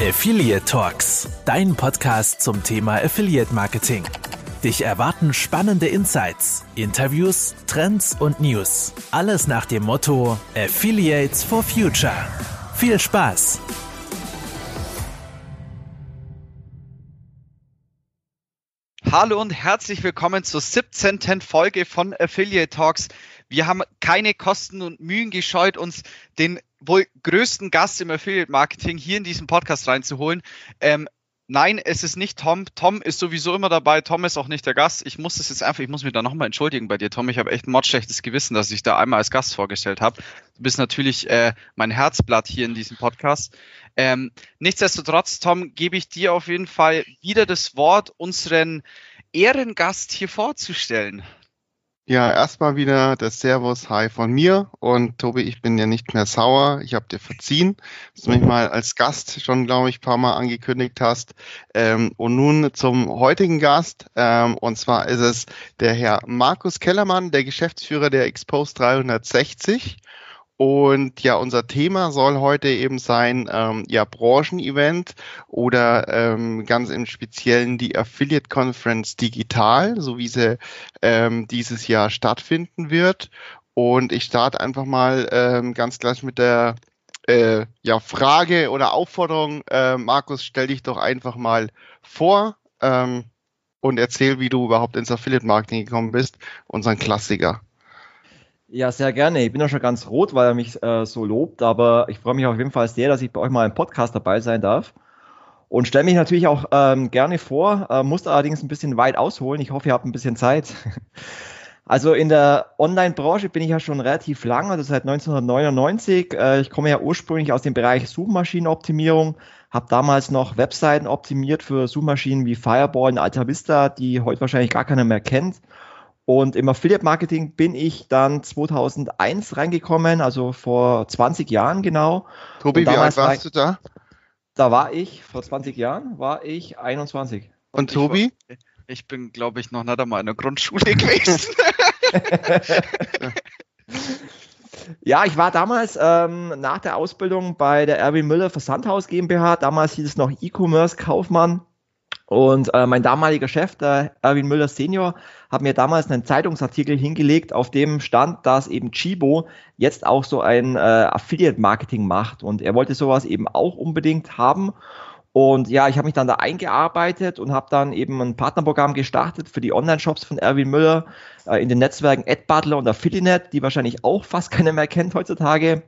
Affiliate Talks, dein Podcast zum Thema Affiliate Marketing. Dich erwarten spannende Insights, Interviews, Trends und News. Alles nach dem Motto Affiliates for Future. Viel Spaß! Hallo und herzlich willkommen zur 17. Folge von Affiliate Talks. Wir haben keine Kosten und Mühen gescheut, uns den wohl größten Gast im Affiliate Marketing hier in diesen Podcast reinzuholen. Ähm, nein, es ist nicht Tom. Tom ist sowieso immer dabei. Tom ist auch nicht der Gast. Ich muss das jetzt einfach, ich muss mich da nochmal entschuldigen bei dir, Tom. Ich habe echt ein mordschlechtes Gewissen, dass ich da einmal als Gast vorgestellt habe. Du bist natürlich äh, mein Herzblatt hier in diesem Podcast. Ähm, nichtsdestotrotz, Tom, gebe ich dir auf jeden Fall wieder das Wort, unseren Ehrengast hier vorzustellen. Ja, erstmal wieder das Servus Hi von mir und Tobi, ich bin ja nicht mehr sauer. Ich habe dir verziehen, dass du mich mal als Gast schon, glaube ich, paar Mal angekündigt hast. Ähm, und nun zum heutigen Gast ähm, und zwar ist es der Herr Markus Kellermann, der Geschäftsführer der Expose 360 und ja, unser Thema soll heute eben sein, ähm, ja, Branchenevent oder ähm, ganz im Speziellen die Affiliate Conference digital, so wie sie ähm, dieses Jahr stattfinden wird. Und ich starte einfach mal ähm, ganz gleich mit der äh, ja, Frage oder Aufforderung. Äh, Markus, stell dich doch einfach mal vor ähm, und erzähl, wie du überhaupt ins Affiliate Marketing gekommen bist, unseren Klassiker. Ja, sehr gerne. Ich bin ja schon ganz rot, weil er mich äh, so lobt, aber ich freue mich auf jeden Fall sehr, dass ich bei euch mal im Podcast dabei sein darf. Und stelle mich natürlich auch ähm, gerne vor, äh, muss allerdings ein bisschen weit ausholen. Ich hoffe, ihr habt ein bisschen Zeit. Also in der Online-Branche bin ich ja schon relativ lang, also seit 1999. Äh, ich komme ja ursprünglich aus dem Bereich Suchmaschinenoptimierung, habe damals noch Webseiten optimiert für Suchmaschinen wie Fireball und Alta Vista, die heute wahrscheinlich gar keiner mehr kennt. Und im Affiliate Marketing bin ich dann 2001 reingekommen, also vor 20 Jahren genau. Tobi, wie alt warst du da? Da war ich, vor 20 Jahren war ich 21. Und Tobi? Ich, ich bin, glaube ich, noch nicht einmal in der Grundschule gewesen. Ja, ich war damals ähm, nach der Ausbildung bei der Erwin Müller Versandhaus GmbH. Damals hieß es noch E-Commerce Kaufmann. Und äh, mein damaliger Chef, der Erwin Müller Senior, hat mir damals einen Zeitungsartikel hingelegt, auf dem stand, dass eben Chibo jetzt auch so ein äh, Affiliate-Marketing macht. Und er wollte sowas eben auch unbedingt haben. Und ja, ich habe mich dann da eingearbeitet und habe dann eben ein Partnerprogramm gestartet für die Online-Shops von Erwin Müller äh, in den Netzwerken AdButler und Affiliate, die wahrscheinlich auch fast keiner mehr kennt heutzutage.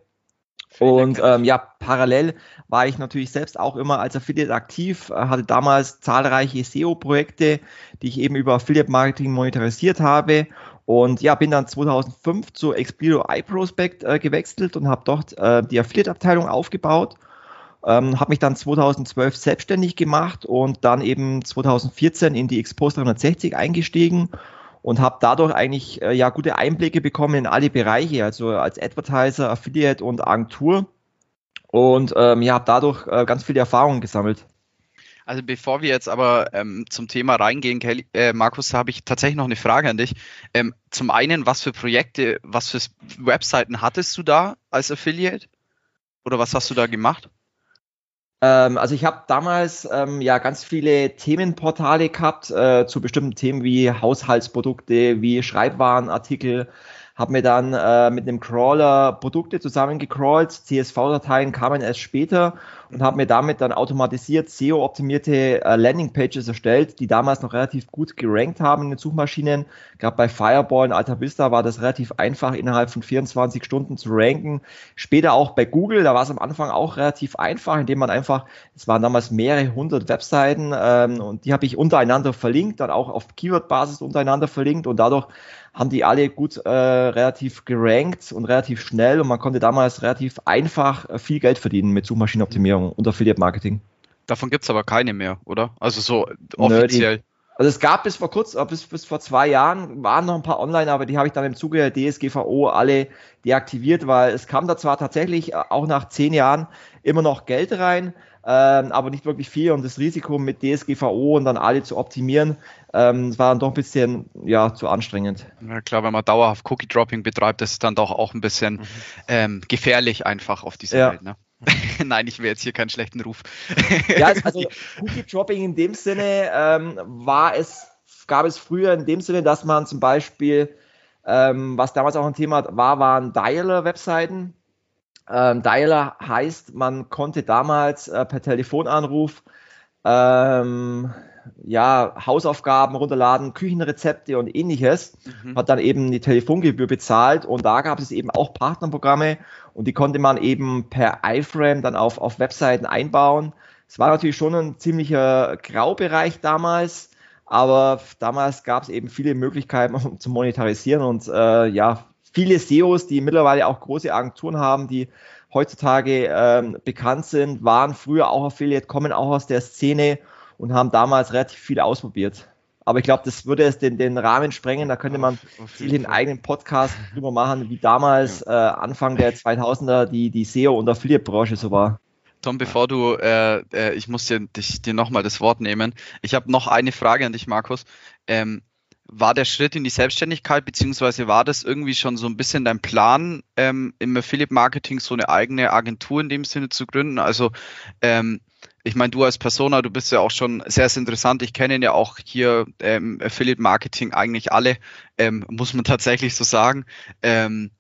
Und ähm, ja, parallel war ich natürlich selbst auch immer als Affiliate aktiv, äh, hatte damals zahlreiche SEO-Projekte, die ich eben über Affiliate Marketing monetarisiert habe. Und ja, bin dann 2005 zu Expliro iProspect äh, gewechselt und habe dort äh, die Affiliate-Abteilung aufgebaut. Ähm, habe mich dann 2012 selbstständig gemacht und dann eben 2014 in die Expose 360 eingestiegen und habe dadurch eigentlich äh, ja gute Einblicke bekommen in alle Bereiche, also als Advertiser, Affiliate und Agentur und ähm, ja, habe dadurch äh, ganz viele Erfahrungen gesammelt. Also bevor wir jetzt aber ähm, zum Thema reingehen, Kelly, äh, Markus, habe ich tatsächlich noch eine Frage an dich. Ähm, zum einen, was für Projekte, was für Webseiten hattest du da als Affiliate? Oder was hast du da gemacht? Ähm, also ich habe damals ähm, ja ganz viele Themenportale gehabt äh, zu bestimmten Themen wie Haushaltsprodukte, wie Schreibwarenartikel, habe mir dann äh, mit einem Crawler Produkte zusammengecrawlt, CSV-Dateien kamen erst später und habe mir damit dann automatisiert SEO-optimierte äh, Landingpages erstellt, die damals noch relativ gut gerankt haben in den Suchmaschinen. Gerade bei Fireball und Alta Vista war das relativ einfach innerhalb von 24 Stunden zu ranken. Später auch bei Google, da war es am Anfang auch relativ einfach, indem man einfach, es waren damals mehrere hundert Webseiten ähm, und die habe ich untereinander verlinkt, dann auch auf Keyword-Basis untereinander verlinkt und dadurch haben die alle gut äh, relativ gerankt und relativ schnell und man konnte damals relativ einfach äh, viel Geld verdienen mit Suchmaschinenoptimierung und Affiliate Marketing. Davon gibt es aber keine mehr, oder? Also so offiziell. Nö, also es gab bis vor kurz, bis, bis vor zwei Jahren waren noch ein paar online, aber die habe ich dann im Zuge der DSGVO alle deaktiviert, weil es kam da zwar tatsächlich äh, auch nach zehn Jahren immer noch Geld rein, ähm, aber nicht wirklich viel und das Risiko mit DSGVO und dann alle zu optimieren, ähm, es war dann doch ein bisschen ja, zu anstrengend. Ja klar, wenn man dauerhaft Cookie-Dropping betreibt, das ist dann doch auch ein bisschen mhm. ähm, gefährlich einfach auf dieser ja. Welt. Ne? Nein, ich will jetzt hier keinen schlechten Ruf. ja, also Cookie Dropping in dem Sinne ähm, war es, gab es früher in dem Sinne, dass man zum Beispiel, ähm, was damals auch ein Thema war, waren Dialer-Webseiten. Ähm, Dialer heißt, man konnte damals äh, per Telefonanruf ähm, ja, Hausaufgaben runterladen, Küchenrezepte und ähnliches, mhm. hat dann eben die Telefongebühr bezahlt und da gab es eben auch Partnerprogramme und die konnte man eben per iFrame dann auf, auf Webseiten einbauen. Es war natürlich schon ein ziemlicher Graubereich damals, aber damals gab es eben viele Möglichkeiten um zu monetarisieren und äh, ja, viele SEOs, die mittlerweile auch große Agenturen haben, die heutzutage ähm, bekannt sind, waren früher auch Affiliate, kommen auch aus der Szene und haben damals relativ viel ausprobiert. Aber ich glaube, das würde es den, den Rahmen sprengen. Da könnte man viel den eigenen Podcast drüber machen, wie damals äh, Anfang der 2000er die, die SEO- und Affiliate-Branche so war. Tom, bevor du, äh, äh, ich muss dir, dich, dir nochmal das Wort nehmen. Ich habe noch eine Frage an dich, Markus. Ähm, war der Schritt in die Selbstständigkeit, beziehungsweise war das irgendwie schon so ein bisschen dein Plan, ähm, im Affiliate-Marketing so eine eigene Agentur in dem Sinne zu gründen? Also ähm, ich meine, du als Persona, du bist ja auch schon sehr, sehr interessant. Ich kenne ja auch hier ähm, Affiliate Marketing eigentlich alle, ähm, muss man tatsächlich so sagen. Ähm,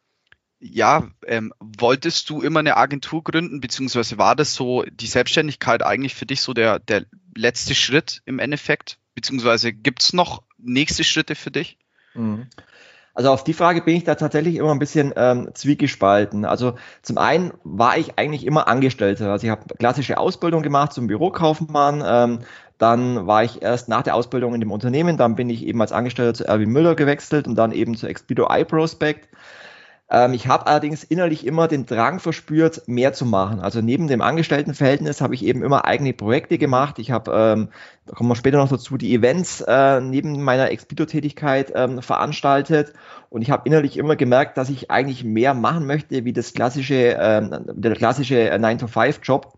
ja, ähm, wolltest du immer eine Agentur gründen, beziehungsweise war das so die Selbstständigkeit eigentlich für dich so der, der letzte Schritt im Endeffekt? Beziehungsweise gibt es noch nächste Schritte für dich? Mhm. Also auf die Frage bin ich da tatsächlich immer ein bisschen ähm, zwiegespalten. Also zum einen war ich eigentlich immer Angestellter. Also ich habe klassische Ausbildung gemacht zum Bürokaufmann. Ähm, dann war ich erst nach der Ausbildung in dem Unternehmen. Dann bin ich eben als Angestellter zu Erwin Müller gewechselt und dann eben zu Expedo iProspect. Ähm, ich habe allerdings innerlich immer den Drang verspürt, mehr zu machen. Also neben dem Angestelltenverhältnis habe ich eben immer eigene Projekte gemacht. Ich habe, ähm, da kommen wir später noch dazu, die Events äh, neben meiner Expedito-Tätigkeit ähm, veranstaltet. Und ich habe innerlich immer gemerkt, dass ich eigentlich mehr machen möchte, wie das klassische, äh, der klassische 9-to-5-Job.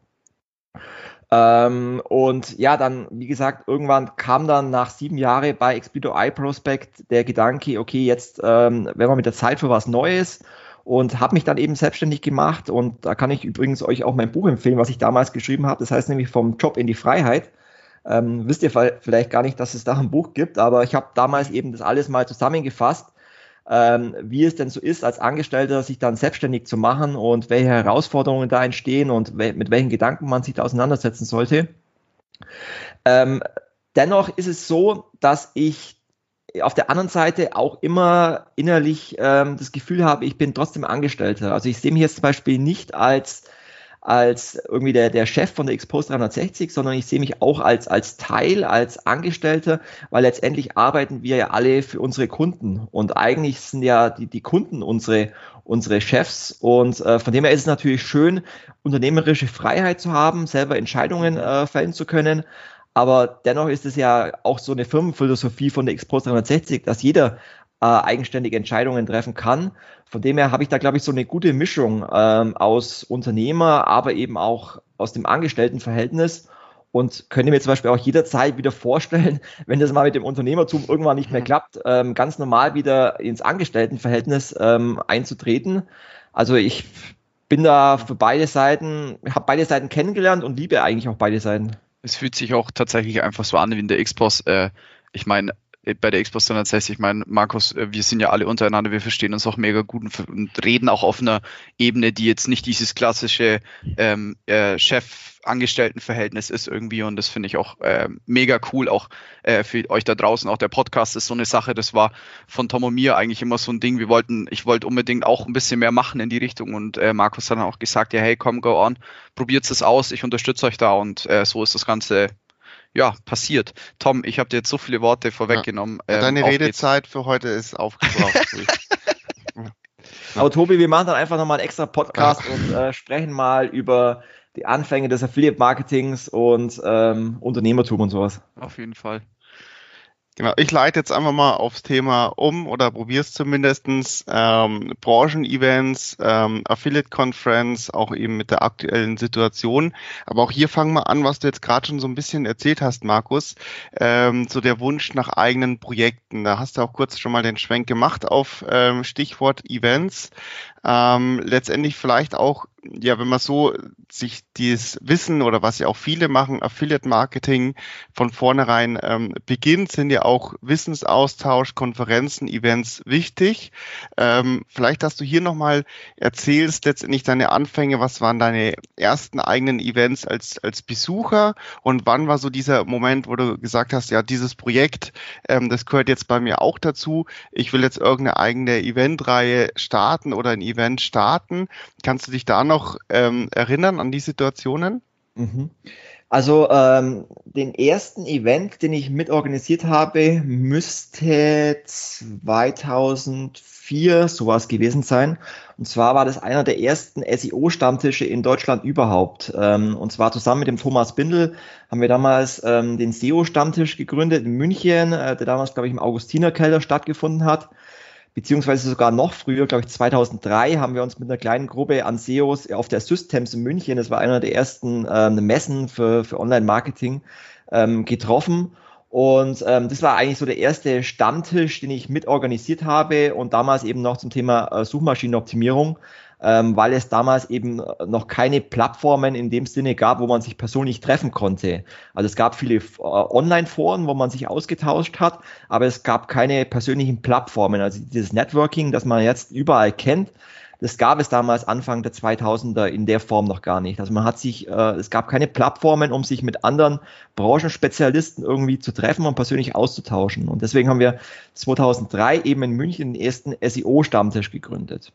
Ähm, und ja, dann, wie gesagt, irgendwann kam dann nach sieben Jahren bei Expedito iProspect der Gedanke, okay, jetzt ähm, werden wir mit der Zeit für was Neues und habe mich dann eben selbstständig gemacht und da kann ich übrigens euch auch mein Buch empfehlen, was ich damals geschrieben habe. Das heißt nämlich vom Job in die Freiheit. Ähm, wisst ihr vielleicht gar nicht, dass es da ein Buch gibt, aber ich habe damals eben das alles mal zusammengefasst ähm, wie es denn so ist, als Angestellter sich dann selbstständig zu machen und welche Herausforderungen da entstehen und we mit welchen Gedanken man sich da auseinandersetzen sollte. Ähm, dennoch ist es so, dass ich auf der anderen Seite auch immer innerlich ähm, das Gefühl habe, ich bin trotzdem Angestellter. Also ich sehe mich jetzt zum Beispiel nicht als als irgendwie der, der Chef von der Expose 360, sondern ich sehe mich auch als, als Teil, als Angestellter, weil letztendlich arbeiten wir ja alle für unsere Kunden. Und eigentlich sind ja die, die Kunden unsere, unsere Chefs. Und äh, von dem her ist es natürlich schön, unternehmerische Freiheit zu haben, selber Entscheidungen äh, fällen zu können, aber dennoch ist es ja auch so eine Firmenphilosophie von der Expose 360, dass jeder äh, eigenständige Entscheidungen treffen kann. Von dem her habe ich da, glaube ich, so eine gute Mischung ähm, aus Unternehmer, aber eben auch aus dem Angestelltenverhältnis und könnte mir zum Beispiel auch jederzeit wieder vorstellen, wenn das mal mit dem Unternehmertum irgendwann nicht mehr klappt, ähm, ganz normal wieder ins Angestelltenverhältnis ähm, einzutreten. Also ich bin da für beide Seiten, habe beide Seiten kennengelernt und liebe eigentlich auch beide Seiten. Es fühlt sich auch tatsächlich einfach so an wie in der Xbox. Äh, ich meine, bei der Xbox 360, ich meine, Markus, äh, wir sind ja alle untereinander, wir verstehen uns auch mega gut und, und reden auch auf einer Ebene, die jetzt nicht dieses klassische ähm, äh, Chef-Angestellten-Verhältnis ist irgendwie und das finde ich auch äh, mega cool, auch äh, für euch da draußen. Auch der Podcast ist so eine Sache, das war von Tom und mir eigentlich immer so ein Ding. Wir wollten, ich wollte unbedingt auch ein bisschen mehr machen in die Richtung und äh, Markus hat dann auch gesagt, ja, hey, komm, go on, probiert es aus, ich unterstütze euch da und äh, so ist das Ganze ja, passiert. Tom, ich habe dir jetzt so viele Worte vorweggenommen. Ja. Deine ähm, Redezeit für heute ist aufgebraucht. Aber Tobi, wir machen dann einfach nochmal einen extra Podcast ja. und äh, sprechen mal über die Anfänge des Affiliate-Marketings und ähm, Unternehmertum und sowas. Auf jeden Fall. Genau, ich leite jetzt einfach mal aufs Thema um oder probiere es zumindestens ähm, Branchen-Events, ähm, Affiliate-Conference, auch eben mit der aktuellen Situation. Aber auch hier fangen wir an, was du jetzt gerade schon so ein bisschen erzählt hast, Markus, ähm, so der Wunsch nach eigenen Projekten. Da hast du auch kurz schon mal den Schwenk gemacht auf ähm, Stichwort Events. Ähm, letztendlich vielleicht auch ja, wenn man so sich dieses Wissen oder was ja auch viele machen, Affiliate Marketing von vornherein ähm, beginnt, sind ja auch Wissensaustausch, Konferenzen, Events wichtig. Ähm, vielleicht, dass du hier nochmal erzählst, letztendlich deine Anfänge, was waren deine ersten eigenen Events als, als Besucher und wann war so dieser Moment, wo du gesagt hast, ja, dieses Projekt, ähm, das gehört jetzt bei mir auch dazu. Ich will jetzt irgendeine eigene Eventreihe starten oder ein Event starten. Kannst du dich da noch noch ähm, erinnern an die Situationen? Mhm. Also ähm, den ersten Event, den ich mitorganisiert habe, müsste 2004 sowas gewesen sein. Und zwar war das einer der ersten SEO-Stammtische in Deutschland überhaupt. Ähm, und zwar zusammen mit dem Thomas Bindel haben wir damals ähm, den SEO-Stammtisch gegründet in München, äh, der damals, glaube ich, im Augustinerkeller stattgefunden hat beziehungsweise sogar noch früher, glaube ich 2003, haben wir uns mit einer kleinen Gruppe an SEOs auf der Systems in München, das war einer der ersten äh, Messen für, für Online-Marketing, ähm, getroffen. Und ähm, das war eigentlich so der erste Stammtisch, den ich mitorganisiert habe und damals eben noch zum Thema äh, Suchmaschinenoptimierung ähm, weil es damals eben noch keine Plattformen in dem Sinne gab, wo man sich persönlich treffen konnte. Also es gab viele äh, Online-Foren, wo man sich ausgetauscht hat, aber es gab keine persönlichen Plattformen. Also dieses Networking, das man jetzt überall kennt, das gab es damals Anfang der 2000er in der Form noch gar nicht. Also man hat sich, äh, es gab keine Plattformen, um sich mit anderen Branchenspezialisten irgendwie zu treffen und persönlich auszutauschen. Und deswegen haben wir 2003 eben in München den ersten SEO-Stammtisch gegründet.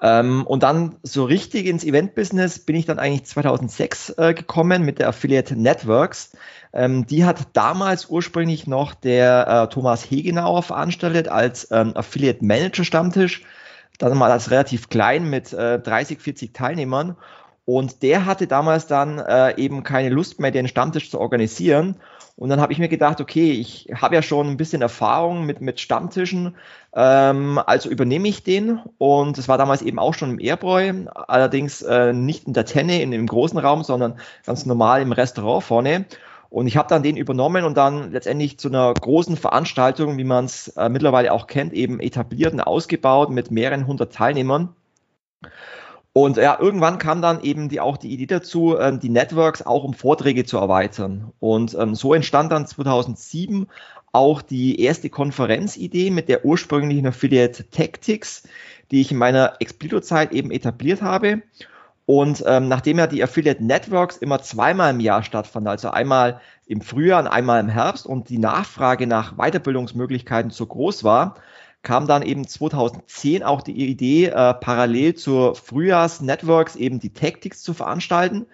Ähm, und dann so richtig ins Event-Business bin ich dann eigentlich 2006 äh, gekommen mit der Affiliate Networks. Ähm, die hat damals ursprünglich noch der äh, Thomas Hegenauer veranstaltet als ähm, Affiliate Manager Stammtisch. Dann mal als relativ klein mit äh, 30, 40 Teilnehmern. Und der hatte damals dann äh, eben keine Lust mehr, den Stammtisch zu organisieren und dann habe ich mir gedacht, okay, ich habe ja schon ein bisschen Erfahrung mit, mit Stammtischen, ähm, also übernehme ich den. Und es war damals eben auch schon im Airbräu, allerdings äh, nicht in der Tenne, in dem großen Raum, sondern ganz normal im Restaurant vorne. Und ich habe dann den übernommen und dann letztendlich zu einer großen Veranstaltung, wie man es äh, mittlerweile auch kennt, eben etabliert und ausgebaut mit mehreren hundert Teilnehmern. Und ja, irgendwann kam dann eben die, auch die Idee dazu, ähm, die Networks auch um Vorträge zu erweitern. Und ähm, so entstand dann 2007 auch die erste Konferenzidee mit der ursprünglichen Affiliate Tactics, die ich in meiner Explito-Zeit eben etabliert habe. Und ähm, nachdem ja die Affiliate Networks immer zweimal im Jahr stattfanden, also einmal im Frühjahr und einmal im Herbst und die Nachfrage nach Weiterbildungsmöglichkeiten so groß war, kam dann eben 2010 auch die Idee, äh, parallel zur Frühjahrs-Networks eben die Tactics zu veranstalten,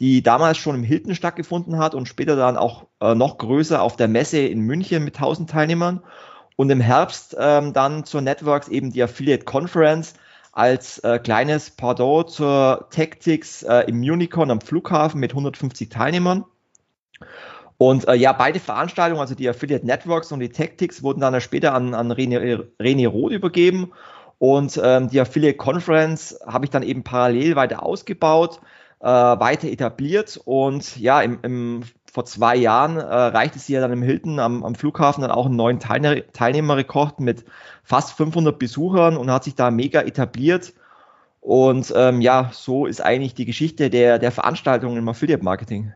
die damals schon im Hilton stattgefunden hat und später dann auch äh, noch größer auf der Messe in München mit 1000 Teilnehmern. Und im Herbst ähm, dann zur Networks eben die Affiliate Conference als äh, kleines Pardon zur Tactics äh, im Unicorn am Flughafen mit 150 Teilnehmern. Und äh, ja, beide Veranstaltungen, also die Affiliate Networks und die Tactics, wurden dann später an, an René, René Roth übergeben. Und ähm, die Affiliate Conference habe ich dann eben parallel weiter ausgebaut, äh, weiter etabliert. Und ja, im, im, vor zwei Jahren äh, reichte sie ja dann im Hilton am, am Flughafen dann auch einen neuen Teilne Teilnehmerrekord mit fast 500 Besuchern und hat sich da mega etabliert. Und ähm, ja, so ist eigentlich die Geschichte der, der Veranstaltungen im Affiliate Marketing.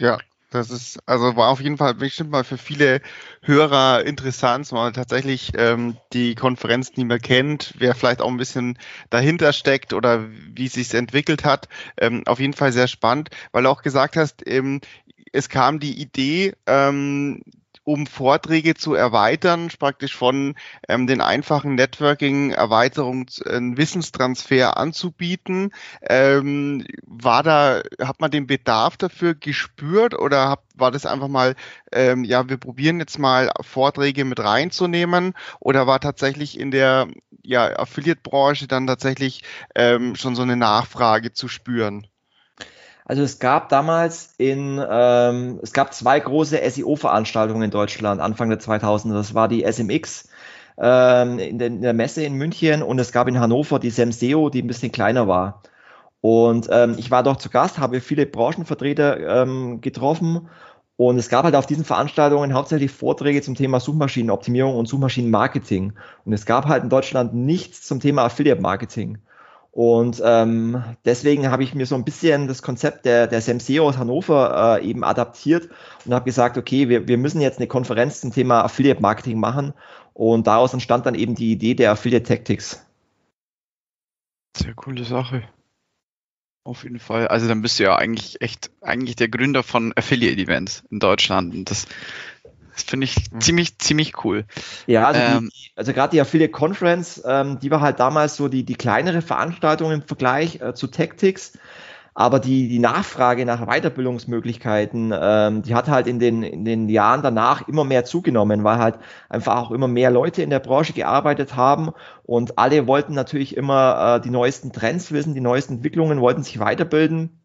Ja, das ist, also war auf jeden Fall bestimmt mal für viele Hörer interessant, mal tatsächlich ähm, die Konferenz nicht mehr kennt, wer vielleicht auch ein bisschen dahinter steckt oder wie es sich entwickelt hat. Ähm, auf jeden Fall sehr spannend, weil du auch gesagt hast, ähm, es kam die Idee, ähm, um Vorträge zu erweitern, praktisch von ähm, den einfachen Networking-Erweiterungen, äh, Wissenstransfer anzubieten. Ähm, war da, hat man den Bedarf dafür gespürt oder hab, war das einfach mal, ähm, ja, wir probieren jetzt mal Vorträge mit reinzunehmen oder war tatsächlich in der ja, Affiliate-Branche dann tatsächlich ähm, schon so eine Nachfrage zu spüren? Also es gab damals in, ähm, es gab zwei große SEO-Veranstaltungen in Deutschland Anfang der 2000er. Das war die SMX ähm, in, der, in, der, Messe in München und es gab in Hannover die SEMSEO, die ein bisschen kleiner war. Und ähm, ich war dort zu Gast, habe viele Branchenvertreter ähm, getroffen Und es gab halt auf diesen Veranstaltungen hauptsächlich Vorträge zum Thema Suchmaschinenoptimierung und Suchmaschinenmarketing. Und es gab halt in Deutschland nichts zum Thema Affiliate Marketing. Und ähm, deswegen habe ich mir so ein bisschen das Konzept der, der SEMSEO aus Hannover äh, eben adaptiert und habe gesagt, okay, wir, wir müssen jetzt eine Konferenz zum Thema Affiliate Marketing machen. Und daraus entstand dann eben die Idee der Affiliate Tactics. Sehr coole Sache. Auf jeden Fall. Also dann bist du ja eigentlich echt eigentlich der Gründer von Affiliate Events in Deutschland. Und das, das finde ich mhm. ziemlich, ziemlich cool. Ja, also, ähm, also gerade die Affiliate Conference, ähm, die war halt damals so die, die kleinere Veranstaltung im Vergleich äh, zu Tactics. Aber die, die Nachfrage nach Weiterbildungsmöglichkeiten, ähm, die hat halt in den, in den Jahren danach immer mehr zugenommen, weil halt einfach auch immer mehr Leute in der Branche gearbeitet haben und alle wollten natürlich immer äh, die neuesten Trends wissen, die neuesten Entwicklungen, wollten sich weiterbilden.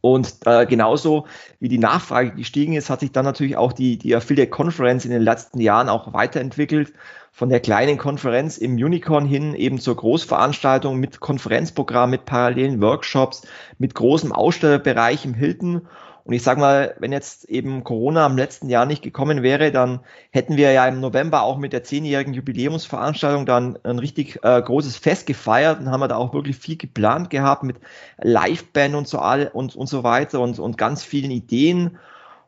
Und äh, genauso wie die Nachfrage gestiegen ist, hat sich dann natürlich auch die, die Affiliate Conference in den letzten Jahren auch weiterentwickelt. Von der kleinen Konferenz im Unicorn hin eben zur Großveranstaltung mit Konferenzprogramm, mit parallelen Workshops, mit großem Ausstellerbereich im Hilton. Und ich sage mal, wenn jetzt eben Corona im letzten Jahr nicht gekommen wäre, dann hätten wir ja im November auch mit der zehnjährigen Jubiläumsveranstaltung dann ein richtig äh, großes Fest gefeiert und haben wir da auch wirklich viel geplant gehabt mit Liveband und so all und, und so weiter und, und ganz vielen Ideen.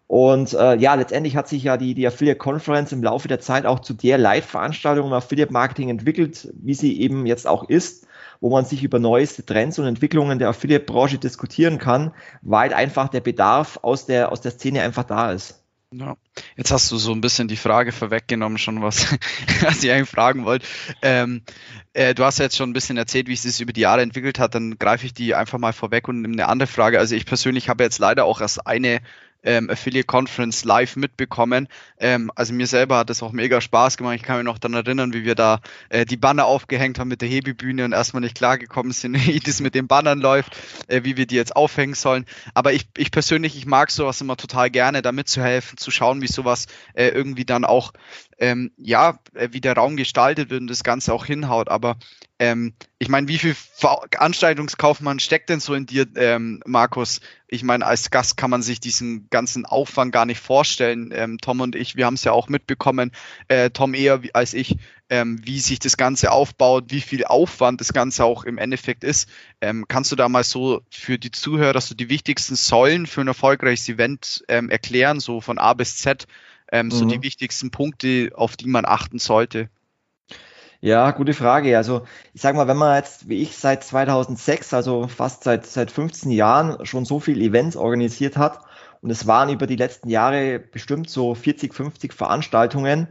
Und äh, ja, letztendlich hat sich ja die, die Affiliate Conference im Laufe der Zeit auch zu der Live-Veranstaltung im Affiliate Marketing entwickelt, wie sie eben jetzt auch ist wo man sich über neueste Trends und Entwicklungen der Affiliate-Branche diskutieren kann, weil einfach der Bedarf aus der, aus der Szene einfach da ist. Ja. Jetzt hast du so ein bisschen die Frage vorweggenommen, schon was, was ich eigentlich fragen wollte. Ähm, äh, du hast ja jetzt schon ein bisschen erzählt, wie sich das über die Jahre entwickelt hat. Dann greife ich die einfach mal vorweg und nehme eine andere Frage. Also ich persönlich habe jetzt leider auch erst eine ähm, Affiliate Conference live mitbekommen. Ähm, also mir selber hat es auch mega Spaß gemacht. Ich kann mich noch daran erinnern, wie wir da äh, die Banner aufgehängt haben mit der Hebebühne und erstmal nicht klargekommen sind, wie das mit den Bannern läuft, äh, wie wir die jetzt aufhängen sollen. Aber ich, ich persönlich, ich mag sowas immer total gerne, da mitzuhelfen, zu schauen, wie sowas äh, irgendwie dann auch ähm, ja, äh, wie der Raum gestaltet wird und das Ganze auch hinhaut. Aber ähm, ich meine, wie viel Veranstaltungskaufmann steckt denn so in dir, ähm, Markus? Ich meine, als Gast kann man sich diesen ganzen Aufwand gar nicht vorstellen. Ähm, Tom und ich, wir haben es ja auch mitbekommen, äh, Tom eher als ich, ähm, wie sich das Ganze aufbaut, wie viel Aufwand das Ganze auch im Endeffekt ist. Ähm, kannst du da mal so für die Zuhörer so die wichtigsten Säulen für ein erfolgreiches Event ähm, erklären, so von A bis Z? Ähm, mhm. so die mhm. wichtigsten Punkte, auf die man achten sollte? Ja, gute Frage. Also ich sage mal, wenn man jetzt wie ich seit 2006, also fast seit, seit 15 Jahren schon so viele Events organisiert hat und es waren über die letzten Jahre bestimmt so 40, 50 Veranstaltungen,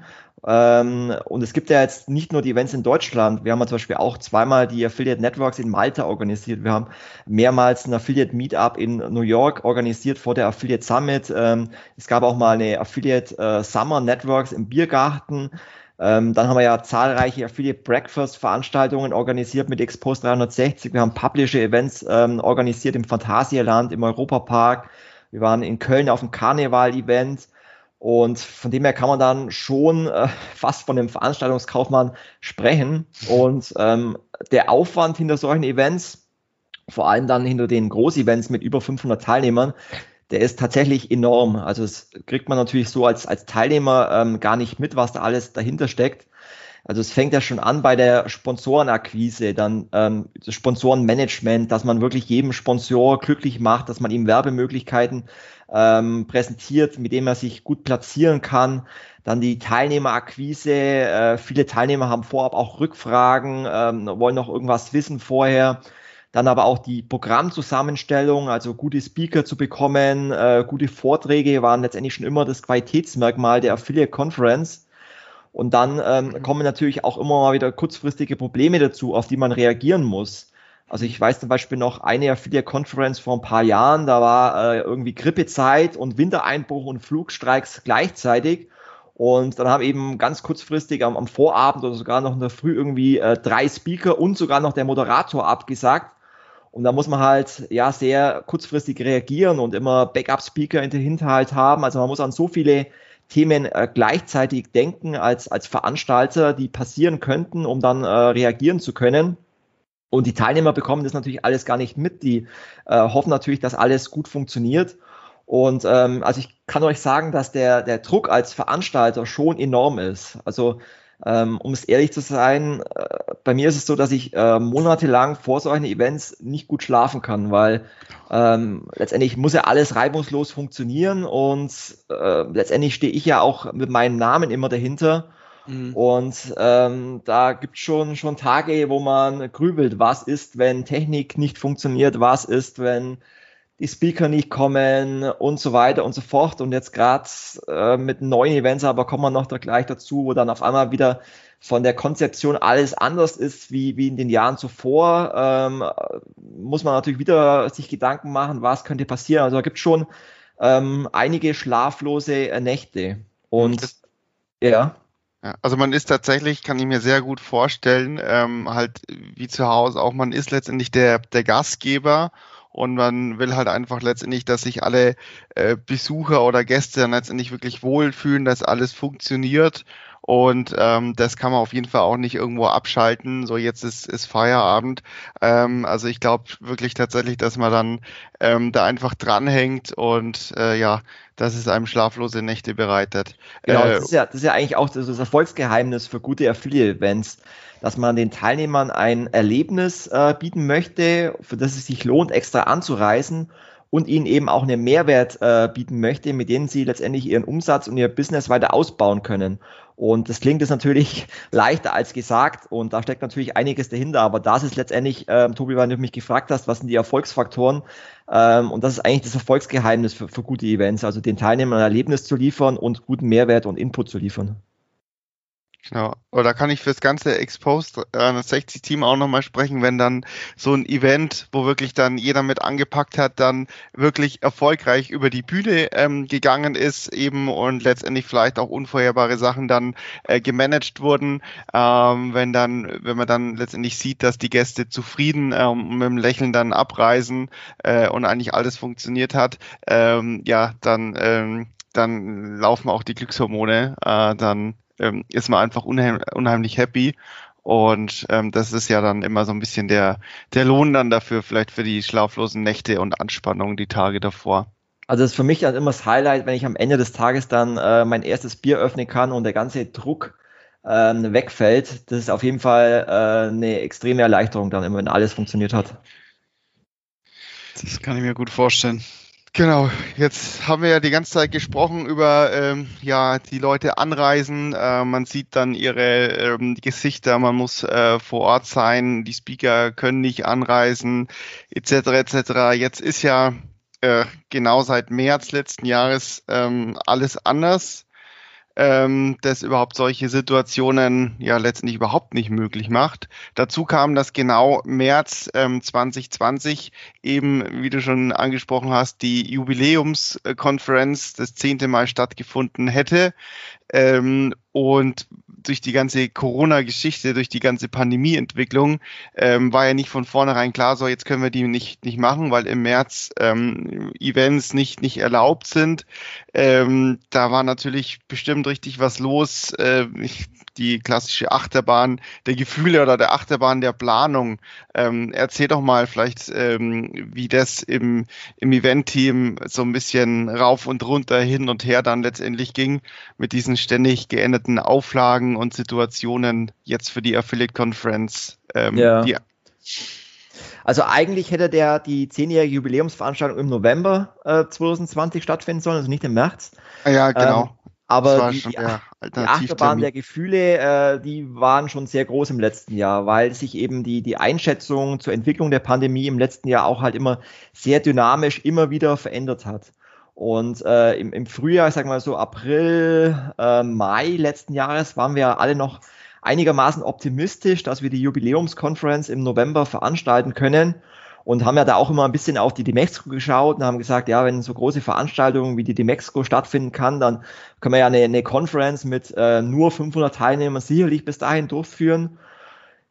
ähm, und es gibt ja jetzt nicht nur die Events in Deutschland. Wir haben ja zum Beispiel auch zweimal die Affiliate Networks in Malta organisiert. Wir haben mehrmals ein Affiliate Meetup in New York organisiert vor der Affiliate Summit. Ähm, es gab auch mal eine Affiliate äh, Summer Networks im Biergarten. Ähm, dann haben wir ja zahlreiche Affiliate Breakfast Veranstaltungen organisiert mit Expos 360. Wir haben Publisher Events ähm, organisiert im Phantasialand, im Europapark. Wir waren in Köln auf dem Karneval Event. Und von dem her kann man dann schon äh, fast von dem Veranstaltungskaufmann sprechen. Und ähm, der Aufwand hinter solchen Events, vor allem dann hinter den Großevents mit über 500 Teilnehmern, der ist tatsächlich enorm. Also das kriegt man natürlich so als, als Teilnehmer ähm, gar nicht mit, was da alles dahinter steckt. Also es fängt ja schon an bei der Sponsorenakquise, dann ähm, das Sponsorenmanagement, dass man wirklich jedem Sponsor glücklich macht, dass man ihm Werbemöglichkeiten ähm, präsentiert, mit dem er sich gut platzieren kann. Dann die Teilnehmerakquise. Äh, viele Teilnehmer haben vorab auch Rückfragen, ähm, wollen noch irgendwas wissen vorher. Dann aber auch die Programmzusammenstellung, also gute Speaker zu bekommen, äh, gute Vorträge waren letztendlich schon immer das Qualitätsmerkmal der Affiliate Conference. Und dann ähm, mhm. kommen natürlich auch immer mal wieder kurzfristige Probleme dazu, auf die man reagieren muss. Also ich weiß zum Beispiel noch eine Affiliate Conference vor ein paar Jahren, da war äh, irgendwie Grippezeit und Wintereinbruch und Flugstreiks gleichzeitig. Und dann haben eben ganz kurzfristig am, am Vorabend oder sogar noch in der Früh irgendwie äh, drei Speaker und sogar noch der Moderator abgesagt. Und da muss man halt ja sehr kurzfristig reagieren und immer Backup-Speaker in der Hinterhalt haben. Also man muss an so viele Themen äh, gleichzeitig denken als, als Veranstalter, die passieren könnten, um dann äh, reagieren zu können. Und die Teilnehmer bekommen das natürlich alles gar nicht mit. Die äh, hoffen natürlich, dass alles gut funktioniert. Und ähm, also ich kann euch sagen, dass der, der Druck als Veranstalter schon enorm ist. Also ähm, um es ehrlich zu sein, äh, bei mir ist es so, dass ich äh, monatelang vor solchen Events nicht gut schlafen kann, weil ähm, letztendlich muss ja alles reibungslos funktionieren und äh, letztendlich stehe ich ja auch mit meinem Namen immer dahinter. Mhm. Und ähm, da gibt es schon, schon Tage, wo man grübelt, was ist, wenn Technik nicht funktioniert, was ist, wenn die Speaker nicht kommen und so weiter und so fort. Und jetzt gerade äh, mit neuen Events, aber kommen wir noch da gleich dazu, wo dann auf einmal wieder von der Konzeption alles anders ist wie, wie in den Jahren zuvor, ähm, muss man natürlich wieder sich Gedanken machen, was könnte passieren. Also da gibt es schon ähm, einige schlaflose Nächte. Und ja. Also man ist tatsächlich, kann ich mir sehr gut vorstellen, ähm, halt wie zu Hause auch, man ist letztendlich der, der Gastgeber und man will halt einfach letztendlich, dass sich alle äh, Besucher oder Gäste dann letztendlich wirklich wohlfühlen, dass alles funktioniert und ähm, das kann man auf jeden Fall auch nicht irgendwo abschalten. So jetzt ist, ist Feierabend. Ähm, also ich glaube wirklich tatsächlich, dass man dann ähm, da einfach dranhängt und äh, ja, dass es einem schlaflose Nächte bereitet. Genau, äh, das, ist ja, das ist ja eigentlich auch das, das Erfolgsgeheimnis für gute Affiliate-Events dass man den Teilnehmern ein Erlebnis äh, bieten möchte, für das es sich lohnt, extra anzureisen und ihnen eben auch einen Mehrwert äh, bieten möchte, mit dem sie letztendlich ihren Umsatz und ihr Business weiter ausbauen können. Und das klingt jetzt natürlich leichter als gesagt und da steckt natürlich einiges dahinter, aber das ist letztendlich, ähm, Tobi, wenn du mich gefragt hast, was sind die Erfolgsfaktoren ähm, und das ist eigentlich das Erfolgsgeheimnis für, für gute Events, also den Teilnehmern ein Erlebnis zu liefern und guten Mehrwert und Input zu liefern. Genau. Oder kann ich fürs ganze Exposed 60 Team auch nochmal sprechen, wenn dann so ein Event, wo wirklich dann jeder mit angepackt hat, dann wirklich erfolgreich über die Bühne ähm, gegangen ist eben und letztendlich vielleicht auch unvorherbare Sachen dann äh, gemanagt wurden. Ähm, wenn dann, wenn man dann letztendlich sieht, dass die Gäste zufrieden ähm, mit dem Lächeln dann abreisen äh, und eigentlich alles funktioniert hat, ähm, ja, dann ähm, dann laufen auch die Glückshormone, äh, dann ähm, ist man einfach unheim unheimlich happy. Und ähm, das ist ja dann immer so ein bisschen der, der Lohn dann dafür, vielleicht für die schlaflosen Nächte und Anspannungen die Tage davor. Also das ist für mich dann immer das Highlight, wenn ich am Ende des Tages dann äh, mein erstes Bier öffnen kann und der ganze Druck ähm, wegfällt. Das ist auf jeden Fall äh, eine extreme Erleichterung dann immer, wenn alles funktioniert hat. Das kann ich mir gut vorstellen. Genau, jetzt haben wir ja die ganze Zeit gesprochen über ähm, ja die Leute anreisen. Äh, man sieht dann ihre ähm, Gesichter, man muss äh, vor Ort sein, die Speaker können nicht anreisen, etc. etc. Jetzt ist ja äh, genau seit März letzten Jahres ähm, alles anders ähm, das überhaupt solche Situationen ja letztendlich überhaupt nicht möglich macht. Dazu kam, dass genau März ähm, 2020 eben, wie du schon angesprochen hast, die Jubiläumskonferenz das zehnte Mal stattgefunden hätte. Ähm, und durch die ganze Corona-Geschichte, durch die ganze Pandemie-Entwicklung ähm, war ja nicht von vornherein klar, so jetzt können wir die nicht, nicht machen, weil im März ähm, Events nicht, nicht erlaubt sind. Ähm, da war natürlich bestimmt richtig was los. Äh, die klassische Achterbahn der Gefühle oder der Achterbahn der Planung. Ähm, erzähl doch mal vielleicht, ähm, wie das im, im Event-Team so ein bisschen rauf und runter, hin und her dann letztendlich ging mit diesen ständig geänderten Auflagen und Situationen jetzt für die Affiliate Conference. Ähm, ja. Die, also eigentlich hätte der die zehnjährige Jubiläumsveranstaltung im November äh, 2020 stattfinden sollen, also nicht im März. Ja, genau. Ähm, aber die, die, die, Achterbahn der Gefühle, äh, die waren schon sehr groß im letzten Jahr, weil sich eben die, die Einschätzung zur Entwicklung der Pandemie im letzten Jahr auch halt immer sehr dynamisch immer wieder verändert hat. Und äh, im, im Frühjahr, ich sag mal so April, äh, Mai letzten Jahres, waren wir alle noch einigermaßen optimistisch, dass wir die Jubiläumskonferenz im November veranstalten können und haben ja da auch immer ein bisschen auf die Demexco geschaut und haben gesagt, ja, wenn so große Veranstaltungen wie die Demexco stattfinden kann, dann können wir ja eine, eine Conference mit äh, nur 500 Teilnehmern sicherlich bis dahin durchführen.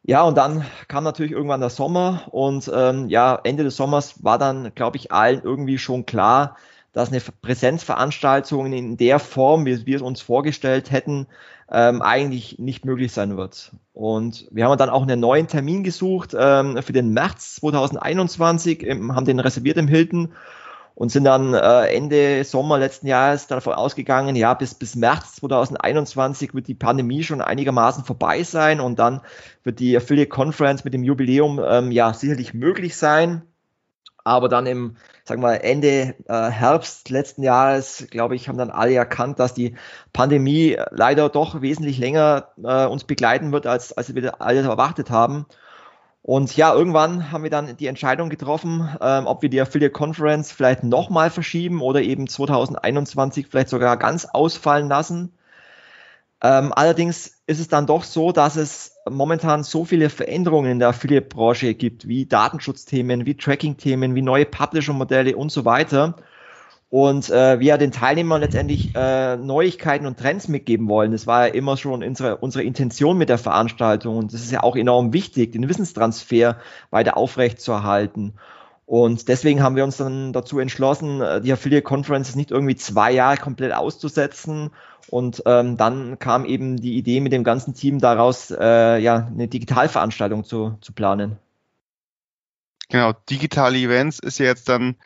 Ja, und dann kam natürlich irgendwann der Sommer und ähm, ja, Ende des Sommers war dann, glaube ich, allen irgendwie schon klar, dass eine Präsenzveranstaltung in der Form, wie wir es uns vorgestellt hätten, ähm, eigentlich nicht möglich sein wird. Und wir haben dann auch einen neuen Termin gesucht ähm, für den März 2021, im, haben den reserviert im Hilton und sind dann äh, Ende Sommer letzten Jahres davon ausgegangen, ja, bis, bis März 2021 wird die Pandemie schon einigermaßen vorbei sein und dann wird die Affiliate Conference mit dem Jubiläum ähm, ja sicherlich möglich sein. Aber dann im, sagen wir Ende äh, Herbst letzten Jahres, glaube ich, haben dann alle erkannt, dass die Pandemie leider doch wesentlich länger äh, uns begleiten wird, als, als wir alle erwartet haben. Und ja, irgendwann haben wir dann die Entscheidung getroffen, ähm, ob wir die Affiliate Conference vielleicht nochmal verschieben oder eben 2021 vielleicht sogar ganz ausfallen lassen. Ähm, allerdings ist es dann doch so, dass es momentan so viele Veränderungen in der Affiliate-Branche gibt, wie Datenschutzthemen, wie Tracking-Themen, wie neue Publisher-Modelle und so weiter und äh, wir den Teilnehmern letztendlich äh, Neuigkeiten und Trends mitgeben wollen. Das war ja immer schon unsere, unsere Intention mit der Veranstaltung und das ist ja auch enorm wichtig, den Wissenstransfer weiter aufrechtzuerhalten. Und deswegen haben wir uns dann dazu entschlossen, äh, die Affiliate Conferences nicht irgendwie zwei Jahre komplett auszusetzen. Und ähm, dann kam eben die Idee mit dem ganzen Team daraus, äh, ja, eine Digitalveranstaltung zu, zu planen. Genau, digitale Events ist ja jetzt dann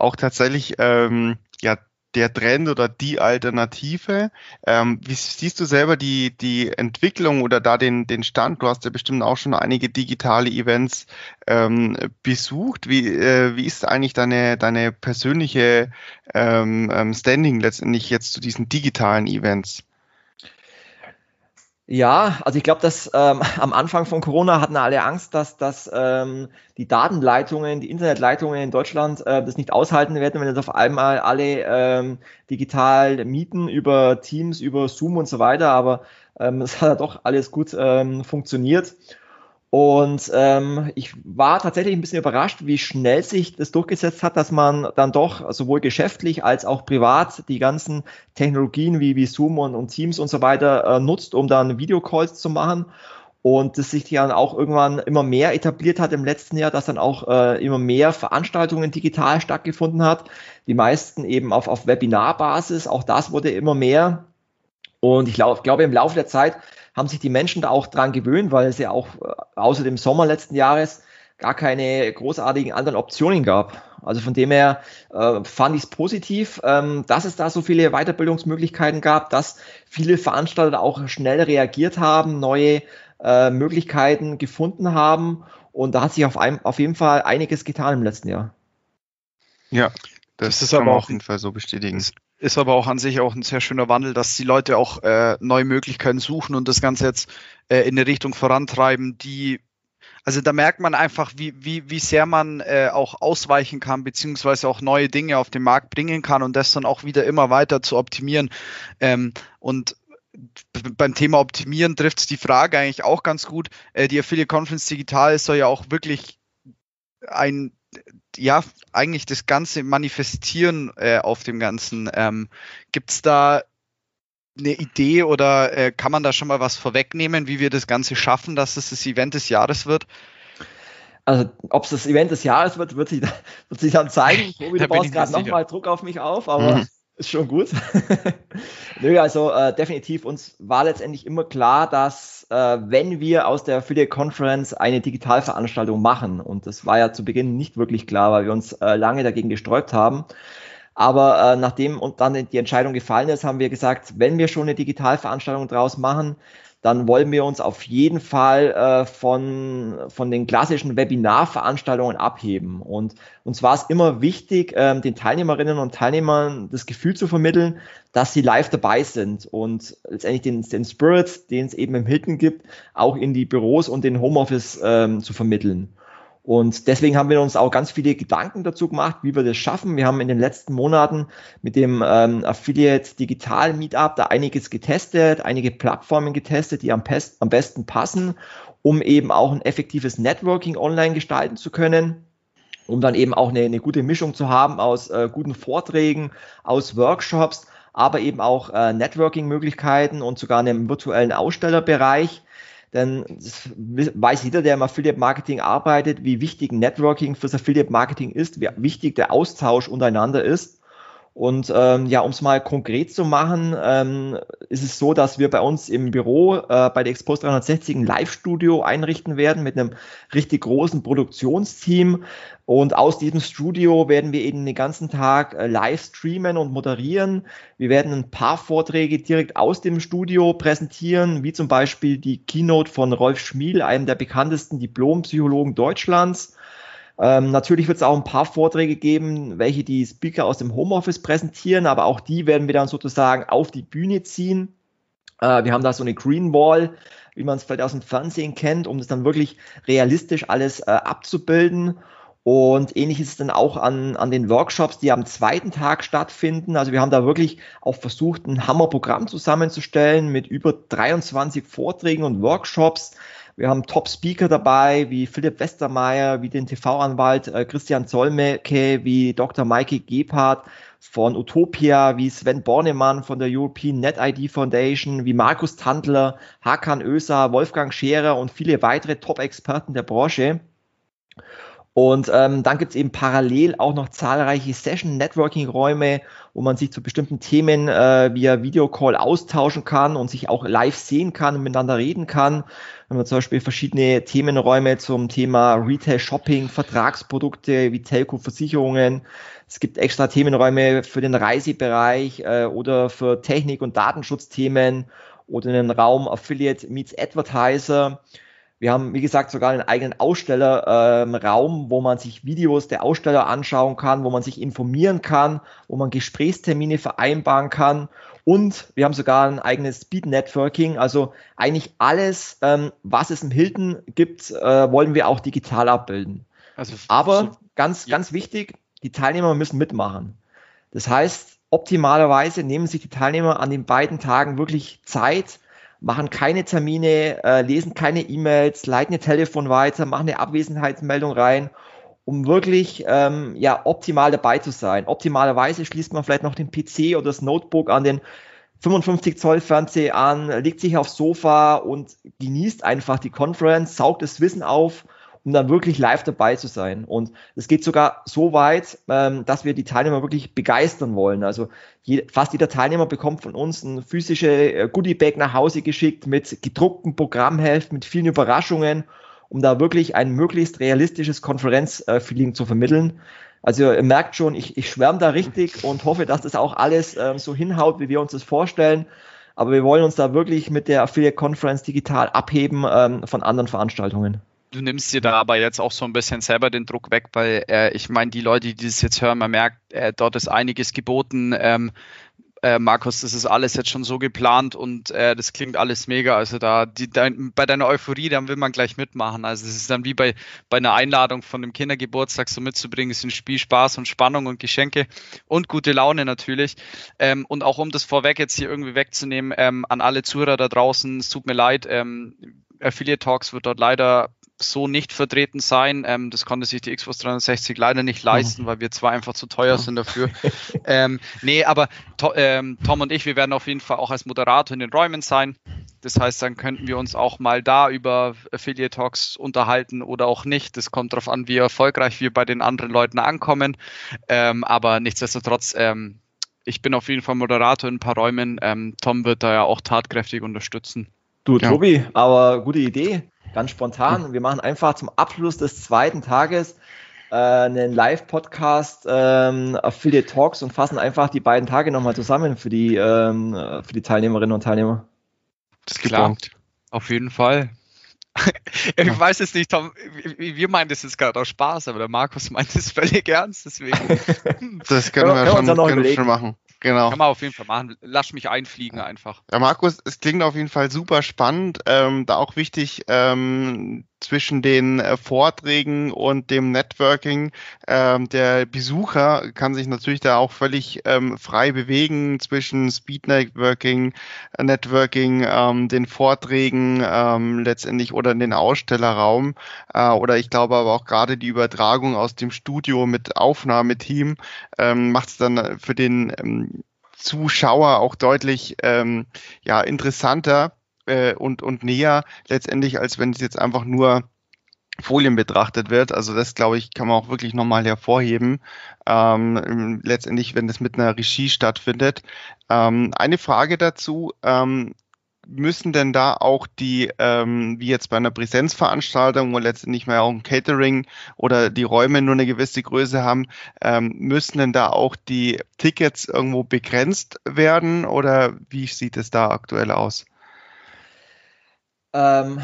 auch tatsächlich ähm, ja der Trend oder die Alternative. Ähm, wie siehst du selber die, die Entwicklung oder da den, den Stand? Du hast ja bestimmt auch schon einige digitale Events ähm, besucht. Wie, äh, wie ist eigentlich deine, deine persönliche ähm, ähm Standing letztendlich jetzt zu diesen digitalen Events? Ja, also ich glaube, dass ähm, am Anfang von Corona hatten alle Angst, dass, dass ähm, die Datenleitungen, die Internetleitungen in Deutschland äh, das nicht aushalten werden, wenn jetzt auf einmal alle ähm, digital mieten über Teams, über Zoom und so weiter. Aber ähm, es hat ja doch alles gut ähm, funktioniert. Und ähm, ich war tatsächlich ein bisschen überrascht, wie schnell sich das durchgesetzt hat, dass man dann doch sowohl geschäftlich als auch privat die ganzen Technologien wie, wie Zoom und, und Teams und so weiter äh, nutzt, um dann Videocalls zu machen. Und das sich dann auch irgendwann immer mehr etabliert hat im letzten Jahr, dass dann auch äh, immer mehr Veranstaltungen digital stattgefunden hat. Die meisten eben auf, auf Webinarbasis. Auch das wurde immer mehr. Und ich glaub, glaube, im Laufe der Zeit haben sich die Menschen da auch dran gewöhnt, weil es ja auch äh, außer dem Sommer letzten Jahres gar keine großartigen anderen Optionen gab. Also von dem her äh, fand ich es positiv, ähm, dass es da so viele Weiterbildungsmöglichkeiten gab, dass viele Veranstalter auch schnell reagiert haben, neue äh, Möglichkeiten gefunden haben und da hat sich auf, ein, auf jeden Fall einiges getan im letzten Jahr. Ja, das, das ist aber auch auf jeden Fall so bestätigen ist aber auch an sich auch ein sehr schöner Wandel, dass die Leute auch äh, neue Möglichkeiten suchen und das Ganze jetzt äh, in eine Richtung vorantreiben, die also da merkt man einfach, wie, wie, wie sehr man äh, auch ausweichen kann, beziehungsweise auch neue Dinge auf den Markt bringen kann und das dann auch wieder immer weiter zu optimieren. Ähm, und beim Thema Optimieren trifft es die Frage eigentlich auch ganz gut. Äh, die Affiliate Conference Digital soll ja auch wirklich ein ja, eigentlich das Ganze manifestieren äh, auf dem Ganzen. Ähm, Gibt es da eine Idee oder äh, kann man da schon mal was vorwegnehmen, wie wir das Ganze schaffen, dass es das Event des Jahres wird? Also, ob es das Event des Jahres wird, wird sich, wird sich dann zeigen. Tobi, du baust gerade nochmal Druck auf mich auf, aber mhm. Ist schon gut. Nö, also äh, definitiv, uns war letztendlich immer klar, dass äh, wenn wir aus der Affiliate Conference eine Digitalveranstaltung machen. Und das war ja zu Beginn nicht wirklich klar, weil wir uns äh, lange dagegen gesträubt haben. Aber äh, nachdem und dann die Entscheidung gefallen ist, haben wir gesagt, wenn wir schon eine Digitalveranstaltung draus machen, dann wollen wir uns auf jeden Fall äh, von, von den klassischen Webinarveranstaltungen abheben. Und uns war es immer wichtig, äh, den Teilnehmerinnen und Teilnehmern das Gefühl zu vermitteln, dass sie live dabei sind und letztendlich den, den Spirit, den es eben im Hilton gibt, auch in die Büros und den Homeoffice ähm, zu vermitteln. Und deswegen haben wir uns auch ganz viele Gedanken dazu gemacht, wie wir das schaffen. Wir haben in den letzten Monaten mit dem ähm, Affiliate Digital Meetup da einiges getestet, einige Plattformen getestet, die am, am besten passen, um eben auch ein effektives Networking online gestalten zu können um dann eben auch eine, eine gute Mischung zu haben aus äh, guten Vorträgen, aus Workshops, aber eben auch äh, Networking-Möglichkeiten und sogar einem virtuellen Ausstellerbereich. Denn das weiß jeder, der im Affiliate Marketing arbeitet, wie wichtig Networking fürs Affiliate Marketing ist, wie wichtig der Austausch untereinander ist. Und ähm, ja, um es mal konkret zu machen, ähm, ist es so, dass wir bei uns im Büro äh, bei der Expos 360 ein Live-Studio einrichten werden mit einem richtig großen Produktionsteam. Und aus diesem Studio werden wir eben den ganzen Tag äh, live streamen und moderieren. Wir werden ein paar Vorträge direkt aus dem Studio präsentieren, wie zum Beispiel die Keynote von Rolf Schmiel, einem der bekanntesten Diplompsychologen Deutschlands. Ähm, natürlich wird es auch ein paar Vorträge geben, welche die Speaker aus dem Homeoffice präsentieren, aber auch die werden wir dann sozusagen auf die Bühne ziehen. Äh, wir haben da so eine Green Wall, wie man es vielleicht aus dem Fernsehen kennt, um das dann wirklich realistisch alles äh, abzubilden. Und ähnlich ist es dann auch an, an den Workshops, die am zweiten Tag stattfinden. Also wir haben da wirklich auch versucht, ein Hammerprogramm zusammenzustellen mit über 23 Vorträgen und Workshops. Wir haben Top-Speaker dabei, wie Philipp Westermeier, wie den TV-Anwalt äh, Christian Zollmecke, wie Dr. Maike Gebhardt von Utopia, wie Sven Bornemann von der European NetID Foundation, wie Markus Tandler, Hakan Oeser, Wolfgang Scherer und viele weitere Top-Experten der Branche. Und ähm, dann gibt es eben parallel auch noch zahlreiche Session-Networking-Räume, wo man sich zu bestimmten Themen äh, via Videocall austauschen kann und sich auch live sehen kann und miteinander reden kann. Wir haben zum Beispiel verschiedene Themenräume zum Thema Retail Shopping, Vertragsprodukte wie Telco-Versicherungen. Es gibt extra Themenräume für den Reisebereich äh, oder für Technik- und Datenschutzthemen oder einen Raum Affiliate meets Advertiser. Wir haben, wie gesagt, sogar einen eigenen Ausstellerraum, ähm, wo man sich Videos der Aussteller anschauen kann, wo man sich informieren kann, wo man Gesprächstermine vereinbaren kann. Und wir haben sogar ein eigenes Speed Networking. Also eigentlich alles, ähm, was es im Hilton gibt, äh, wollen wir auch digital abbilden. Also, Aber so, ganz, ja. ganz wichtig, die Teilnehmer müssen mitmachen. Das heißt, optimalerweise nehmen sich die Teilnehmer an den beiden Tagen wirklich Zeit, machen keine Termine, äh, lesen keine E-Mails, leiten ihr Telefon weiter, machen eine Abwesenheitsmeldung rein, um wirklich ähm, ja, optimal dabei zu sein. Optimalerweise schließt man vielleicht noch den PC oder das Notebook an den 55 Zoll Fernseher an, legt sich aufs Sofa und genießt einfach die Conference, saugt das Wissen auf um dann wirklich live dabei zu sein. Und es geht sogar so weit, ähm, dass wir die Teilnehmer wirklich begeistern wollen. Also je, fast jeder Teilnehmer bekommt von uns ein physische äh, Goodie-Bag nach Hause geschickt mit gedruckten Programmheft, mit vielen Überraschungen, um da wirklich ein möglichst realistisches Konferenzfeeling zu vermitteln. Also ihr merkt schon, ich, ich schwärme da richtig und hoffe, dass das auch alles ähm, so hinhaut, wie wir uns das vorstellen. Aber wir wollen uns da wirklich mit der Affiliate Conference digital abheben ähm, von anderen Veranstaltungen du nimmst dir da aber jetzt auch so ein bisschen selber den Druck weg, weil äh, ich meine, die Leute, die das jetzt hören, man merkt, äh, dort ist einiges geboten. Ähm, äh, Markus, das ist alles jetzt schon so geplant und äh, das klingt alles mega. Also da, die, dein, bei deiner Euphorie, dann will man gleich mitmachen. Also es ist dann wie bei, bei einer Einladung von dem Kindergeburtstag so mitzubringen. Es sind Spiel, Spaß und Spannung und Geschenke und gute Laune natürlich. Ähm, und auch um das vorweg jetzt hier irgendwie wegzunehmen, ähm, an alle Zuhörer da draußen, es tut mir leid, ähm, Affiliate Talks wird dort leider so nicht vertreten sein. Ähm, das konnte sich die Xbox 360 leider nicht leisten, mhm. weil wir zwar einfach zu teuer sind dafür. ähm, nee, aber to, ähm, Tom und ich, wir werden auf jeden Fall auch als Moderator in den Räumen sein. Das heißt, dann könnten wir uns auch mal da über Affiliate Talks unterhalten oder auch nicht. Das kommt darauf an, wie erfolgreich wir bei den anderen Leuten ankommen. Ähm, aber nichtsdestotrotz, ähm, ich bin auf jeden Fall Moderator in ein paar Räumen. Ähm, Tom wird da ja auch tatkräftig unterstützen. Du, ja. Tobi, aber gute Idee ganz spontan. Wir machen einfach zum Abschluss des zweiten Tages äh, einen Live-Podcast ähm, Affiliate Talks und fassen einfach die beiden Tage nochmal zusammen für die, ähm, für die Teilnehmerinnen und Teilnehmer. Das ist klar. Auf jeden Fall. ich weiß es nicht, Tom, wir meinen das jetzt gerade auch Spaß, aber der Markus meint es völlig ernst, deswegen. das können wir, wir schon, können wir schon machen. Genau. Kann man auf jeden Fall machen. Lass mich einfliegen einfach. Ja, Markus, es klingt auf jeden Fall super spannend. Ähm, da auch wichtig, ähm, zwischen den äh, Vorträgen und dem Networking. Ähm, der Besucher kann sich natürlich da auch völlig ähm, frei bewegen zwischen Speed Networking, äh, Networking, ähm, den Vorträgen ähm, letztendlich oder in den Ausstellerraum. Äh, oder ich glaube aber auch gerade die Übertragung aus dem Studio mit Aufnahmeteam ähm, macht es dann für den ähm, Zuschauer auch deutlich ähm, ja, interessanter äh, und, und näher letztendlich, als wenn es jetzt einfach nur Folien betrachtet wird. Also das, glaube ich, kann man auch wirklich nochmal hervorheben. Ähm, letztendlich, wenn das mit einer Regie stattfindet. Ähm, eine Frage dazu. Ähm, müssen denn da auch die, ähm, wie jetzt bei einer Präsenzveranstaltung, wo letztendlich mal auch ein Catering oder die Räume nur eine gewisse Größe haben, ähm, müssen denn da auch die Tickets irgendwo begrenzt werden oder wie sieht es da aktuell aus? Ähm,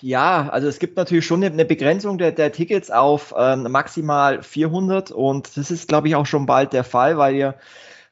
ja, also es gibt natürlich schon eine Begrenzung der, der Tickets auf ähm, maximal 400 und das ist, glaube ich, auch schon bald der Fall, weil wir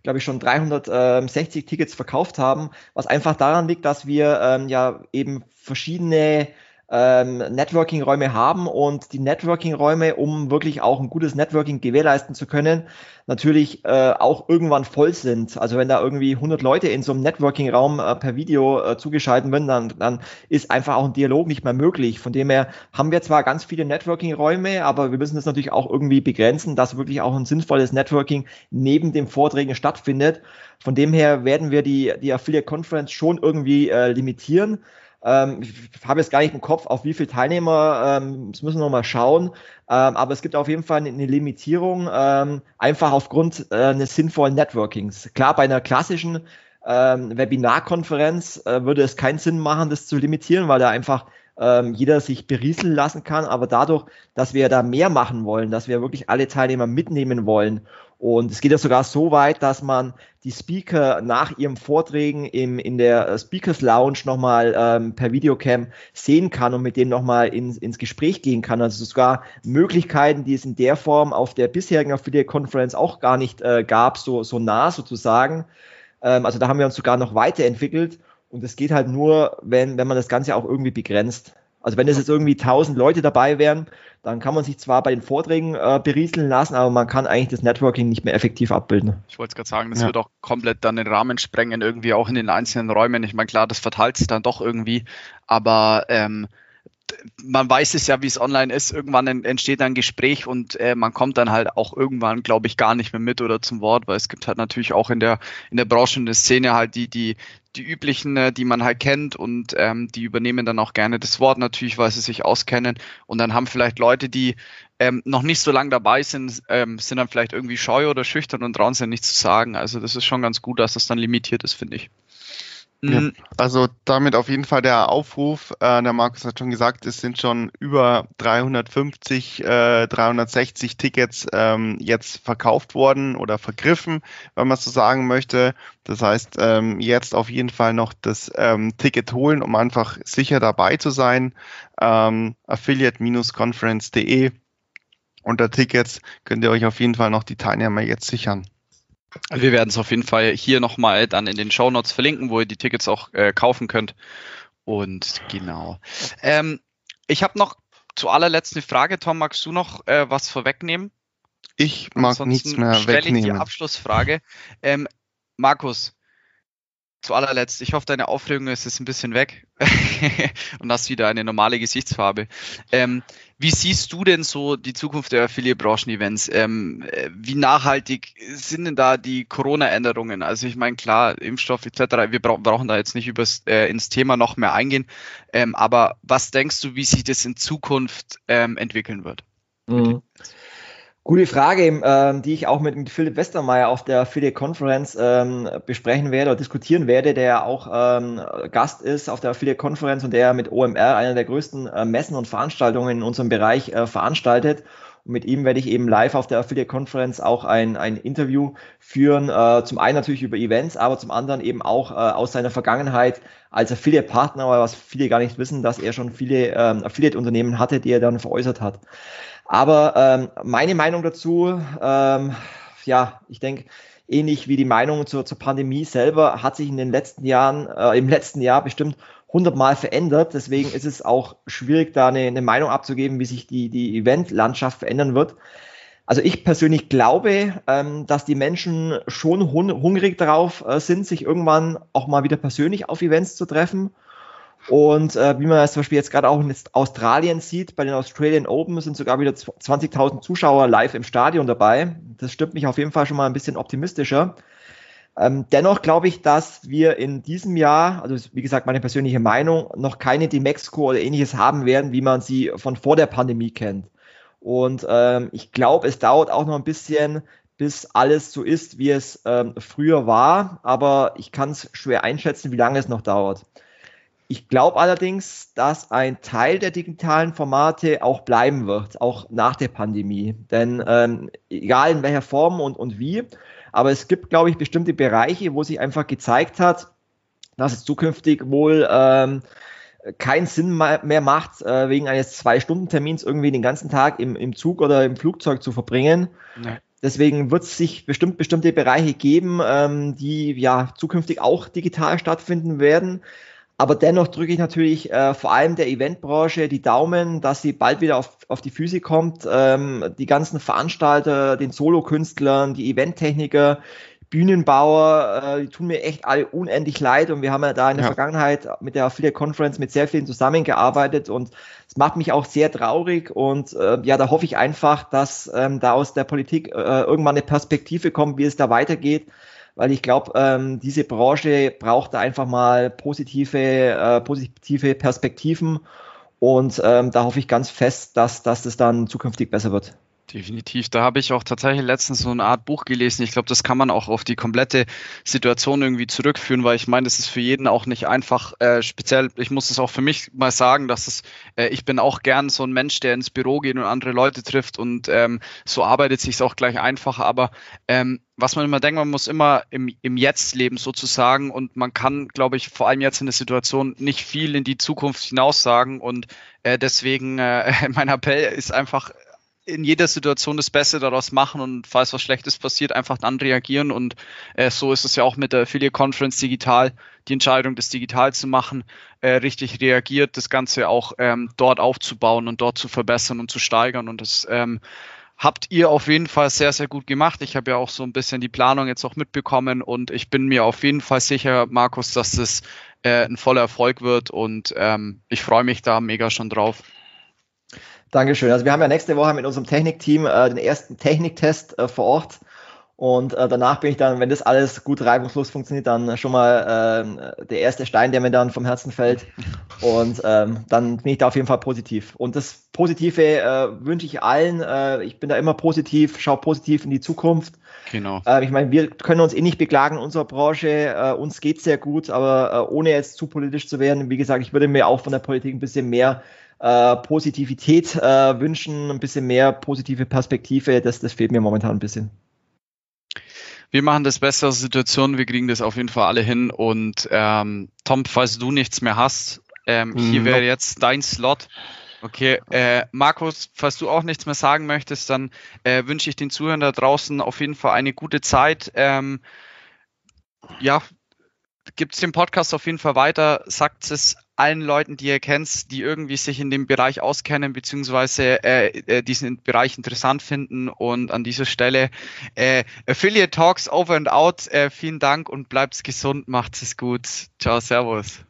glaube ich, schon 360 Tickets verkauft haben, was einfach daran liegt, dass wir ähm, ja eben verschiedene ähm, Networking-Räume haben und die Networking-Räume, um wirklich auch ein gutes Networking gewährleisten zu können, natürlich äh, auch irgendwann voll sind. Also wenn da irgendwie 100 Leute in so einem Networking-Raum äh, per Video äh, zugeschaltet werden, dann, dann ist einfach auch ein Dialog nicht mehr möglich. Von dem her haben wir zwar ganz viele Networking-Räume, aber wir müssen das natürlich auch irgendwie begrenzen, dass wirklich auch ein sinnvolles Networking neben den Vorträgen stattfindet. Von dem her werden wir die, die Affiliate Conference schon irgendwie äh, limitieren. Ähm, ich habe jetzt gar nicht im Kopf, auf wie viele Teilnehmer, ähm, das müssen wir noch mal schauen. Ähm, aber es gibt auf jeden Fall eine, Limitierung, einfach aufgrund äh, eines sinnvollen Networkings. Klar, bei einer klassischen Webinarkonferenz äh, würde es keinen Sinn machen, das zu limitieren, weil da einfach jeder sich berieseln lassen kann. Aber dadurch, dass wir da mehr machen wollen, dass wir wirklich alle Teilnehmer mitnehmen wollen und es geht ja sogar so weit, dass man die Speaker nach ihren Vorträgen im, in der Speakers Lounge nochmal ähm, per Videocam sehen kann und mit denen nochmal ins, ins Gespräch gehen kann. Also sogar Möglichkeiten, die es in der Form auf der bisherigen Affiliate Conference auch gar nicht äh, gab, so, so nah sozusagen. Ähm, also da haben wir uns sogar noch weiterentwickelt. Und es geht halt nur, wenn, wenn man das Ganze auch irgendwie begrenzt. Also wenn es jetzt irgendwie 1000 Leute dabei wären, dann kann man sich zwar bei den Vorträgen äh, berieseln lassen, aber man kann eigentlich das Networking nicht mehr effektiv abbilden. Ich wollte es gerade sagen, das ja. wird auch komplett dann den Rahmen sprengen, irgendwie auch in den einzelnen Räumen. Ich meine, klar, das verteilt sich dann doch irgendwie, aber ähm, man weiß es ja, wie es online ist. Irgendwann entsteht ein Gespräch und äh, man kommt dann halt auch irgendwann, glaube ich, gar nicht mehr mit oder zum Wort, weil es gibt halt natürlich auch in der in der Branche in der Szene halt die die die üblichen, äh, die man halt kennt und ähm, die übernehmen dann auch gerne das Wort natürlich, weil sie sich auskennen und dann haben vielleicht Leute, die ähm, noch nicht so lange dabei sind, ähm, sind dann vielleicht irgendwie scheu oder schüchtern und trauen sich nichts zu sagen. Also das ist schon ganz gut, dass das dann limitiert ist, finde ich. Ja, mhm. also damit auf jeden Fall der Aufruf, äh, der Markus hat schon gesagt, es sind schon über 350, äh, 360 Tickets ähm, jetzt verkauft worden oder vergriffen, wenn man so sagen möchte. Das heißt, ähm, jetzt auf jeden Fall noch das ähm, Ticket holen, um einfach sicher dabei zu sein. Ähm, affiliate-conference.de unter Tickets könnt ihr euch auf jeden Fall noch die Teilnehmer jetzt sichern. Wir werden es auf jeden Fall hier nochmal dann in den Show Notes verlinken, wo ihr die Tickets auch äh, kaufen könnt. Und genau. Ähm, ich habe noch zu allerletzt eine Frage. Tom, magst du noch äh, was vorwegnehmen? Ich mag Ansonsten nichts mehr wegnehmen. Ich die Abschlussfrage. Ähm, Markus, zu allerletzt, ich hoffe, deine Aufregung ist jetzt ein bisschen weg und hast wieder eine normale Gesichtsfarbe. Ähm, wie siehst du denn so die Zukunft der Affiliate-Branchen-Events? Ähm, äh, wie nachhaltig sind denn da die Corona-Änderungen? Also ich meine, klar, Impfstoff etc., wir bra brauchen da jetzt nicht übers, äh, ins Thema noch mehr eingehen. Ähm, aber was denkst du, wie sich das in Zukunft ähm, entwickeln wird? Mhm. Gute Frage, ähm, die ich auch mit, Philipp Westermeier auf der FIDE Conference ähm, besprechen werde oder diskutieren werde, der auch ähm, Gast ist auf der FIDE Conference und der mit OMR einer der größten äh, Messen und Veranstaltungen in unserem Bereich äh, veranstaltet. Und mit ihm werde ich eben live auf der Affiliate Conference auch ein, ein Interview führen. Äh, zum einen natürlich über Events, aber zum anderen eben auch äh, aus seiner Vergangenheit als Affiliate-Partner, was viele gar nicht wissen, dass er schon viele ähm, Affiliate-Unternehmen hatte, die er dann veräußert hat. Aber ähm, meine Meinung dazu, ähm, ja, ich denke, ähnlich wie die Meinung zur, zur Pandemie selber, hat sich in den letzten Jahren, äh, im letzten Jahr bestimmt hundertmal verändert. Deswegen ist es auch schwierig, da eine, eine Meinung abzugeben, wie sich die, die Eventlandschaft verändern wird. Also ich persönlich glaube, ähm, dass die Menschen schon hungrig darauf äh, sind, sich irgendwann auch mal wieder persönlich auf Events zu treffen und äh, wie man das zum Beispiel jetzt gerade auch in Australien sieht, bei den Australian Open sind sogar wieder 20.000 Zuschauer live im Stadion dabei. Das stimmt mich auf jeden Fall schon mal ein bisschen optimistischer. Ähm, dennoch glaube ich, dass wir in diesem Jahr, also wie gesagt, meine persönliche Meinung, noch keine Demexco oder ähnliches haben werden, wie man sie von vor der Pandemie kennt. Und ähm, ich glaube, es dauert auch noch ein bisschen, bis alles so ist, wie es ähm, früher war. Aber ich kann es schwer einschätzen, wie lange es noch dauert. Ich glaube allerdings, dass ein Teil der digitalen Formate auch bleiben wird, auch nach der Pandemie. Denn ähm, egal in welcher Form und, und wie, aber es gibt, glaube ich, bestimmte Bereiche, wo sich einfach gezeigt hat, dass es zukünftig wohl ähm, keinen Sinn mehr macht, äh, wegen eines Zwei-Stunden-Termins irgendwie den ganzen Tag im, im Zug oder im Flugzeug zu verbringen. Nee. Deswegen wird es sich bestimmt bestimmte Bereiche geben, ähm, die ja zukünftig auch digital stattfinden werden. Aber dennoch drücke ich natürlich äh, vor allem der Eventbranche die Daumen, dass sie bald wieder auf, auf die Füße kommt. Ähm, die ganzen Veranstalter, den Solokünstlern, die Eventtechniker, Bühnenbauer, äh, die tun mir echt alle unendlich leid und wir haben ja da in der ja. Vergangenheit mit der Affiliate Conference mit sehr vielen zusammengearbeitet und es macht mich auch sehr traurig und äh, ja, da hoffe ich einfach, dass ähm, da aus der Politik äh, irgendwann eine Perspektive kommt, wie es da weitergeht weil ich glaube, ähm, diese Branche braucht da einfach mal positive, äh, positive Perspektiven und ähm, da hoffe ich ganz fest, dass, dass das dann zukünftig besser wird. Definitiv. Da habe ich auch tatsächlich letztens so eine Art Buch gelesen. Ich glaube, das kann man auch auf die komplette Situation irgendwie zurückführen, weil ich meine, das ist für jeden auch nicht einfach. Äh, speziell, ich muss es auch für mich mal sagen, dass es, äh, ich bin auch gern so ein Mensch, der ins Büro geht und andere Leute trifft und ähm, so arbeitet sich auch gleich einfacher. Aber ähm, was man immer denkt, man muss immer im, im Jetzt leben sozusagen und man kann, glaube ich, vor allem jetzt in der Situation nicht viel in die Zukunft hinaus sagen und äh, deswegen äh, mein Appell ist einfach in jeder Situation das Beste daraus machen und falls was Schlechtes passiert, einfach dann reagieren. Und äh, so ist es ja auch mit der Affiliate Conference digital, die Entscheidung, das digital zu machen, äh, richtig reagiert, das Ganze auch ähm, dort aufzubauen und dort zu verbessern und zu steigern. Und das ähm, habt ihr auf jeden Fall sehr, sehr gut gemacht. Ich habe ja auch so ein bisschen die Planung jetzt auch mitbekommen und ich bin mir auf jeden Fall sicher, Markus, dass das äh, ein voller Erfolg wird und ähm, ich freue mich da mega schon drauf. Dankeschön. Also wir haben ja nächste Woche mit unserem Technikteam äh, den ersten Techniktest äh, vor Ort. Und äh, danach bin ich dann, wenn das alles gut reibungslos funktioniert, dann schon mal äh, der erste Stein, der mir dann vom Herzen fällt. Und ähm, dann bin ich da auf jeden Fall positiv. Und das Positive äh, wünsche ich allen. Äh, ich bin da immer positiv, schaue positiv in die Zukunft. Genau. Äh, ich meine, wir können uns eh nicht beklagen in unserer Branche. Äh, uns geht sehr gut, aber äh, ohne jetzt zu politisch zu werden, wie gesagt, ich würde mir auch von der Politik ein bisschen mehr äh, Positivität äh, wünschen, ein bisschen mehr positive Perspektive. Das, das fehlt mir momentan ein bisschen. Wir machen das Beste aus der Situation, wir kriegen das auf jeden Fall alle hin. Und ähm, Tom, falls du nichts mehr hast, ähm, hier mhm. wäre jetzt dein Slot. Okay, äh, Markus, falls du auch nichts mehr sagen möchtest, dann äh, wünsche ich den Zuhörern da draußen auf jeden Fall eine gute Zeit. Ähm, ja, gibt es den Podcast auf jeden Fall weiter, sagt es allen Leuten, die ihr kennt, die irgendwie sich in dem Bereich auskennen, beziehungsweise äh, äh, diesen Bereich interessant finden. Und an dieser Stelle äh, Affiliate Talks over and out. Äh, vielen Dank und bleibt gesund, macht es gut. Ciao, Servus.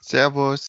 Servus.